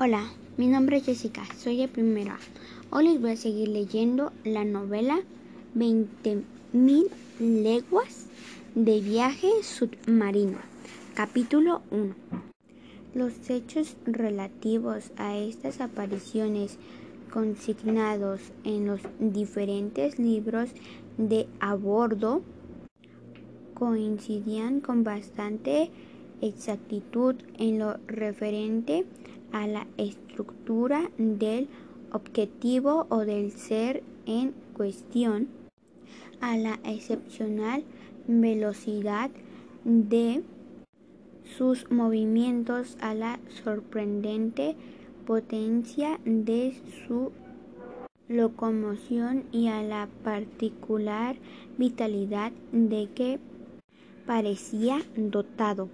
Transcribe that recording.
Hola, mi nombre es Jessica, soy de primera. Hoy les voy a seguir leyendo la novela 20.000 leguas de viaje submarino, capítulo 1. Los hechos relativos a estas apariciones consignados en los diferentes libros de a bordo coincidían con bastante exactitud en lo referente a la estructura del objetivo o del ser en cuestión, a la excepcional velocidad de sus movimientos, a la sorprendente potencia de su locomoción y a la particular vitalidad de que parecía dotado.